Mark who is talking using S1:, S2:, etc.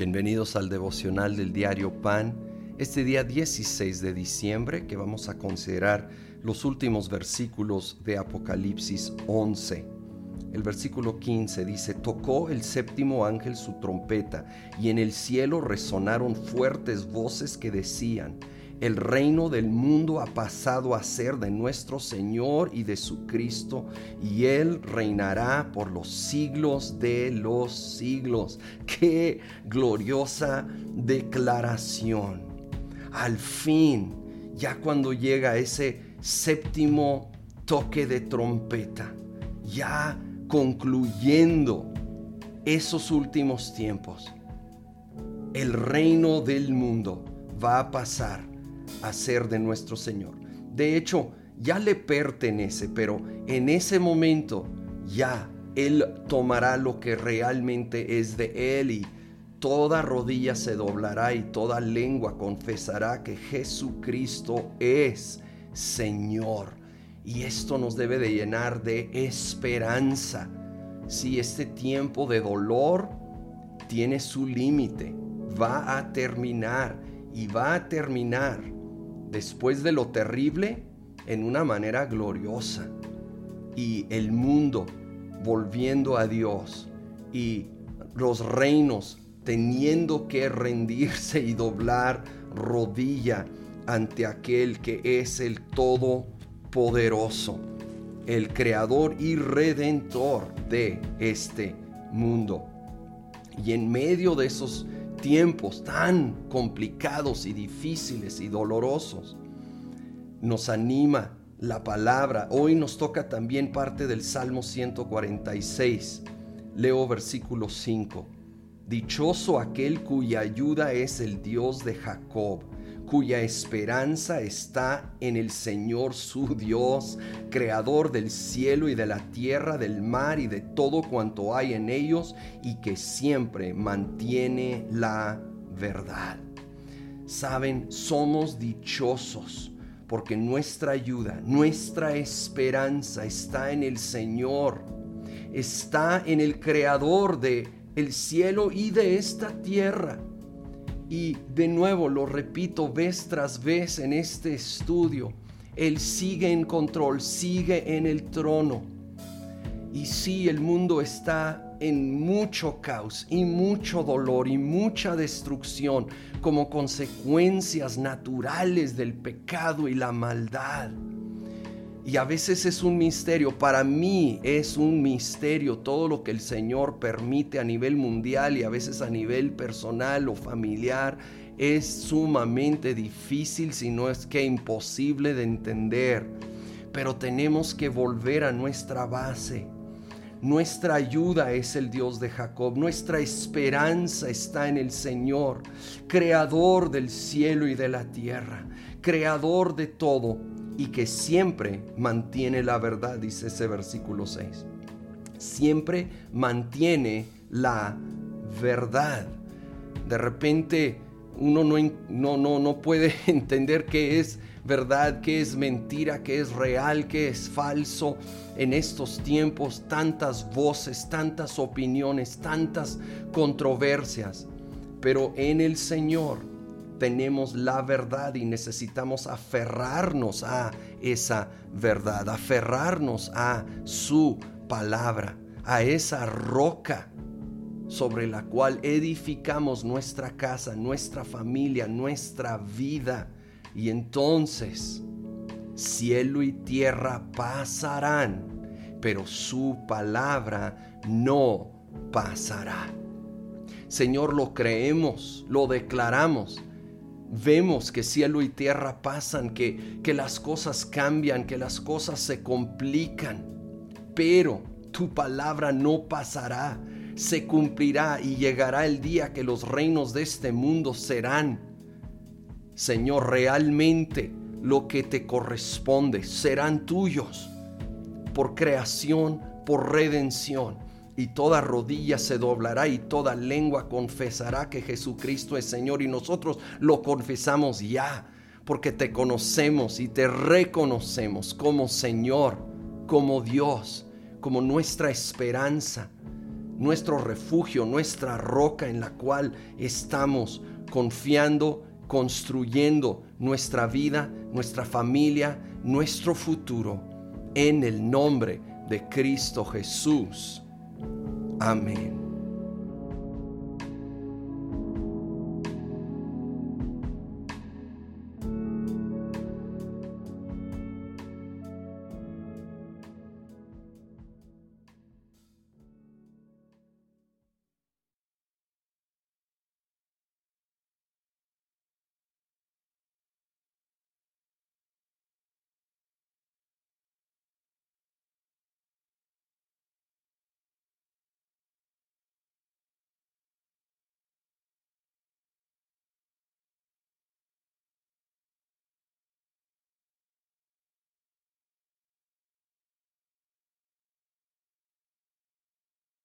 S1: Bienvenidos al devocional del diario Pan, este día 16 de diciembre que vamos a considerar los últimos versículos de Apocalipsis 11. El versículo 15 dice, tocó el séptimo ángel su trompeta y en el cielo resonaron fuertes voces que decían, el reino del mundo ha pasado a ser de nuestro Señor y de su Cristo, y Él reinará por los siglos de los siglos. ¡Qué gloriosa declaración! Al fin, ya cuando llega ese séptimo toque de trompeta, ya concluyendo esos últimos tiempos, el reino del mundo va a pasar a ser de nuestro Señor. De hecho, ya le pertenece, pero en ese momento ya Él tomará lo que realmente es de Él y toda rodilla se doblará y toda lengua confesará que Jesucristo es Señor. Y esto nos debe de llenar de esperanza. Si este tiempo de dolor tiene su límite, va a terminar y va a terminar después de lo terrible en una manera gloriosa. Y el mundo volviendo a Dios y los reinos teniendo que rendirse y doblar rodilla ante aquel que es el Todopoderoso, el Creador y Redentor de este mundo. Y en medio de esos tiempos tan complicados y difíciles y dolorosos. Nos anima la palabra. Hoy nos toca también parte del Salmo 146. Leo versículo 5. Dichoso aquel cuya ayuda es el Dios de Jacob cuya esperanza está en el Señor su Dios, creador del cielo y de la tierra, del mar y de todo cuanto hay en ellos, y que siempre mantiene la verdad. Saben, somos dichosos porque nuestra ayuda, nuestra esperanza está en el Señor, está en el creador de el cielo y de esta tierra. Y de nuevo lo repito vez tras vez en este estudio, Él sigue en control, sigue en el trono. Y sí, el mundo está en mucho caos y mucho dolor y mucha destrucción como consecuencias naturales del pecado y la maldad. Y a veces es un misterio, para mí es un misterio todo lo que el Señor permite a nivel mundial y a veces a nivel personal o familiar. Es sumamente difícil, si no es que imposible de entender. Pero tenemos que volver a nuestra base. Nuestra ayuda es el Dios de Jacob. Nuestra esperanza está en el Señor, creador del cielo y de la tierra, creador de todo y que siempre mantiene la verdad, dice ese versículo 6. Siempre mantiene la verdad. De repente uno no, no, no, no puede entender qué es verdad, qué es mentira, qué es real, qué es falso. En estos tiempos tantas voces, tantas opiniones, tantas controversias. Pero en el Señor tenemos la verdad y necesitamos aferrarnos a esa verdad, aferrarnos a su palabra, a esa roca sobre la cual edificamos nuestra casa, nuestra familia, nuestra vida. Y entonces cielo y tierra pasarán, pero su palabra no pasará. Señor, lo creemos, lo declaramos vemos que cielo y tierra pasan, que, que las cosas cambian, que las cosas se complican, pero tu palabra no pasará, se cumplirá y llegará el día que los reinos de este mundo serán, Señor, realmente lo que te corresponde, serán tuyos por creación, por redención y toda rodilla se doblará y toda lengua confesará que Jesucristo es Señor y nosotros lo confesamos ya porque te conocemos y te reconocemos como Señor, como Dios, como nuestra esperanza, nuestro refugio, nuestra roca en la cual estamos confiando, construyendo nuestra vida, nuestra familia, nuestro futuro, en el nombre de Cristo Jesús. Amén.